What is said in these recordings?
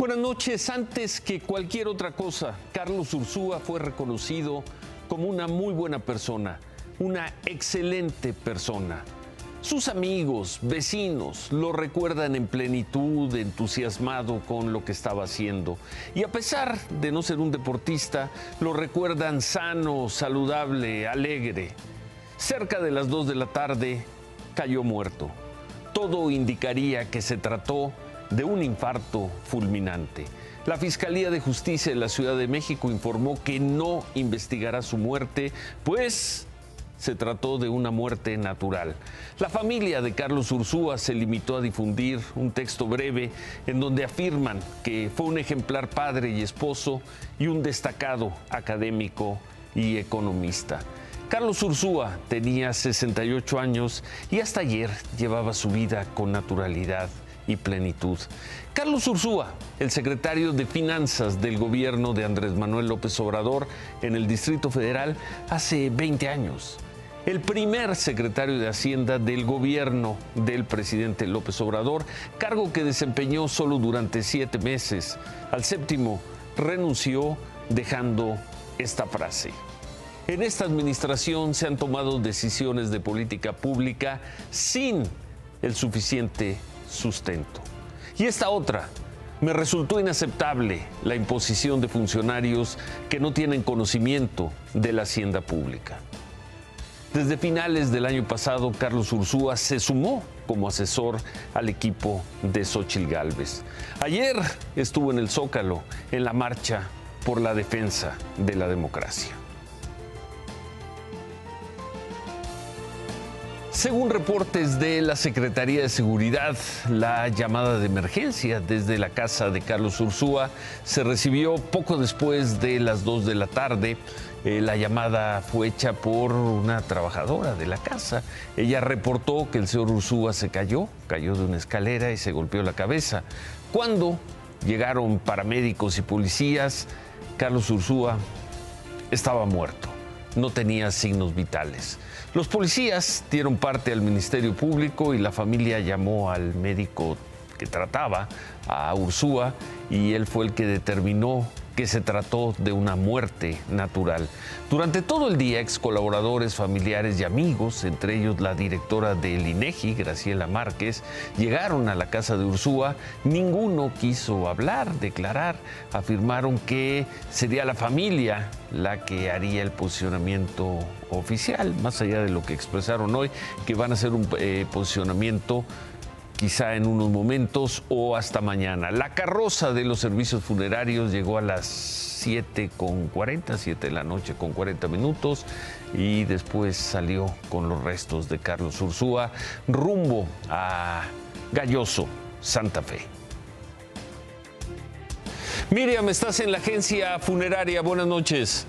Buenas noches. Antes que cualquier otra cosa, Carlos Ursúa fue reconocido como una muy buena persona, una excelente persona. Sus amigos, vecinos, lo recuerdan en plenitud, entusiasmado con lo que estaba haciendo. Y a pesar de no ser un deportista, lo recuerdan sano, saludable, alegre. Cerca de las 2 de la tarde cayó muerto. Todo indicaría que se trató de un infarto fulminante. La Fiscalía de Justicia de la Ciudad de México informó que no investigará su muerte, pues se trató de una muerte natural. La familia de Carlos Ursúa se limitó a difundir un texto breve en donde afirman que fue un ejemplar padre y esposo y un destacado académico y economista. Carlos Ursúa tenía 68 años y hasta ayer llevaba su vida con naturalidad y plenitud. Carlos Ursúa, el secretario de Finanzas del gobierno de Andrés Manuel López Obrador en el Distrito Federal hace 20 años. El primer secretario de Hacienda del gobierno del presidente López Obrador, cargo que desempeñó solo durante siete meses. Al séptimo renunció dejando esta frase. En esta administración se han tomado decisiones de política pública sin el suficiente sustento. Y esta otra, me resultó inaceptable la imposición de funcionarios que no tienen conocimiento de la hacienda pública. Desde finales del año pasado, Carlos Ursúa se sumó como asesor al equipo de Xochil Gálvez. Ayer estuvo en el Zócalo en la marcha por la defensa de la democracia. Según reportes de la Secretaría de Seguridad, la llamada de emergencia desde la casa de Carlos Ursúa se recibió poco después de las 2 de la tarde. Eh, la llamada fue hecha por una trabajadora de la casa. Ella reportó que el señor Ursúa se cayó, cayó de una escalera y se golpeó la cabeza. Cuando llegaron paramédicos y policías, Carlos Ursúa estaba muerto, no tenía signos vitales. Los policías dieron parte al Ministerio Público y la familia llamó al médico que trataba, a Ursúa, y él fue el que determinó que se trató de una muerte natural. Durante todo el día, ex colaboradores, familiares y amigos, entre ellos la directora del INEGI, Graciela Márquez, llegaron a la casa de Ursúa. Ninguno quiso hablar, declarar. Afirmaron que sería la familia la que haría el posicionamiento oficial, más allá de lo que expresaron hoy, que van a hacer un eh, posicionamiento quizá en unos momentos o hasta mañana. La carroza de los servicios funerarios llegó a las 7 con 40, 7 de la noche con 40 minutos y después salió con los restos de Carlos Ursúa rumbo a Galloso, Santa Fe. Miriam, estás en la agencia funeraria. Buenas noches.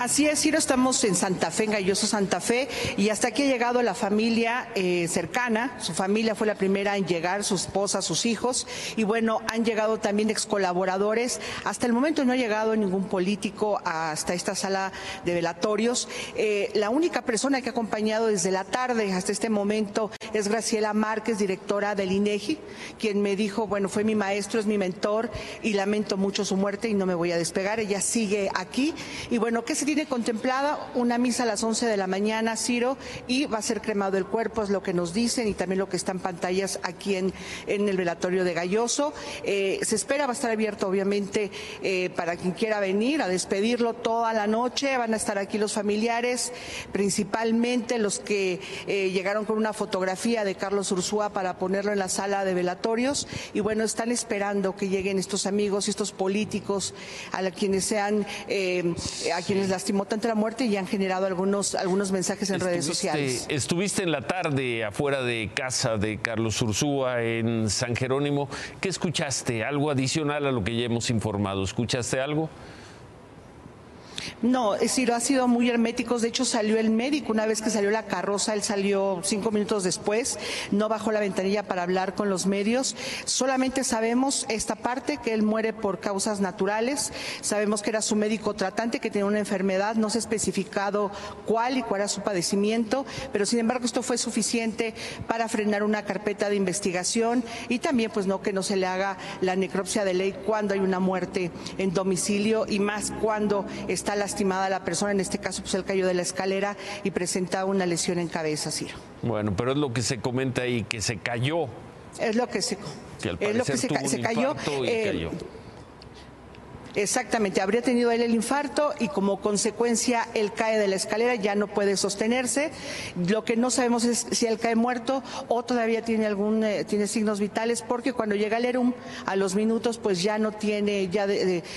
Así es, Ciro, estamos en Santa Fe, en Galloso Santa Fe, y hasta aquí ha llegado la familia eh, cercana. Su familia fue la primera en llegar, su esposa, sus hijos, y bueno, han llegado también ex colaboradores. Hasta el momento no ha llegado ningún político hasta esta sala de velatorios. Eh, la única persona que ha acompañado desde la tarde hasta este momento es Graciela Márquez, directora del INEGI, quien me dijo, bueno, fue mi maestro, es mi mentor, y lamento mucho su muerte y no me voy a despegar. Ella sigue aquí. Y bueno, ¿qué se tiene contemplada una misa a las 11 de la mañana, Ciro, y va a ser cremado el cuerpo, es lo que nos dicen y también lo que está en pantallas aquí en, en el velatorio de Galloso. Eh, se espera, va a estar abierto obviamente eh, para quien quiera venir a despedirlo toda la noche. Van a estar aquí los familiares, principalmente los que eh, llegaron con una fotografía de Carlos Ursúa para ponerlo en la sala de velatorios. Y bueno, están esperando que lleguen estos amigos y estos políticos a quienes sean, a quienes la lastimó tanto la muerte y han generado algunos, algunos mensajes en redes sociales. Estuviste en la tarde afuera de casa de Carlos Ursúa en San Jerónimo. ¿Qué escuchaste? ¿Algo adicional a lo que ya hemos informado? ¿Escuchaste algo? No, es decir, ha sido muy herméticos. De hecho, salió el médico. Una vez que salió la carroza, él salió cinco minutos después. No bajó la ventanilla para hablar con los medios. Solamente sabemos esta parte, que él muere por causas naturales. Sabemos que era su médico tratante, que tenía una enfermedad. No se ha especificado cuál y cuál era su padecimiento, pero sin embargo esto fue suficiente para frenar una carpeta de investigación y también, pues no, que no se le haga la necropsia de ley cuando hay una muerte en domicilio y más cuando está lastimada la persona, en este caso pues él cayó de la escalera y presentaba una lesión en cabeza, Ciro. Bueno, pero es lo que se comenta ahí, que se cayó. Es lo que se, es lo que se, cayó. Eh, cayó. Exactamente, habría tenido él el infarto y como consecuencia él cae de la escalera, ya no puede sostenerse. Lo que no sabemos es si él cae muerto o todavía tiene algún eh, tiene signos vitales, porque cuando llega al ERUM a los minutos, pues ya no tiene, ya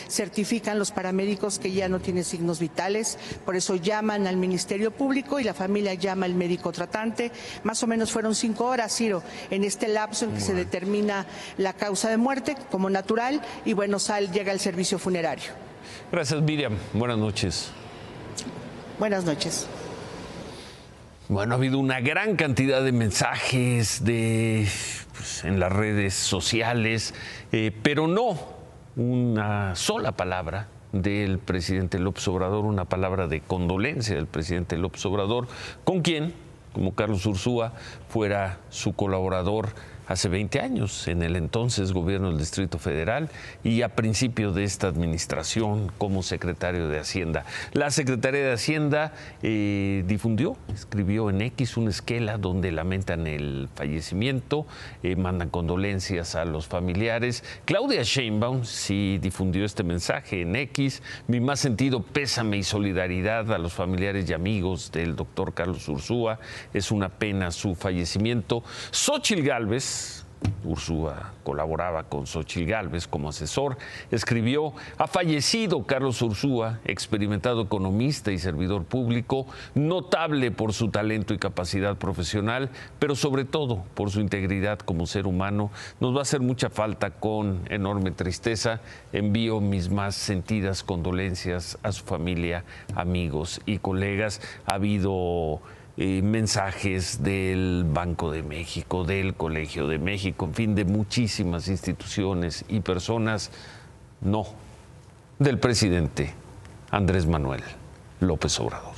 certifican los paramédicos que ya no tiene signos vitales. Por eso llaman al Ministerio Público y la familia llama al médico tratante. Más o menos fueron cinco horas, Ciro, en este lapso en que se determina la causa de muerte como natural y bueno, sal, llega el servicio funerario. Gracias, Miriam. Buenas noches. Buenas noches. Bueno, ha habido una gran cantidad de mensajes de, pues, en las redes sociales, eh, pero no una sola palabra del presidente López Obrador, una palabra de condolencia del presidente López Obrador, con quien, como Carlos Ursúa, fuera su colaborador hace 20 años en el entonces gobierno del Distrito Federal y a principio de esta administración como secretario de Hacienda. La Secretaría de Hacienda eh, difundió, escribió en X una esquela donde lamentan el fallecimiento, eh, mandan condolencias a los familiares. Claudia Sheinbaum sí difundió este mensaje en X, mi más sentido pésame y solidaridad a los familiares y amigos del doctor Carlos Ursúa, es una pena su fallecimiento. Xochil Ursúa colaboraba con Xochil Gálvez como asesor, escribió, ha fallecido Carlos Ursúa, experimentado economista y servidor público, notable por su talento y capacidad profesional, pero sobre todo por su integridad como ser humano. Nos va a hacer mucha falta con enorme tristeza. Envío mis más sentidas condolencias a su familia, amigos y colegas. Ha habido eh, mensajes del Banco de México, del Colegio de México, en fin, de muchísimas instituciones y personas, no, del presidente Andrés Manuel López Obrador.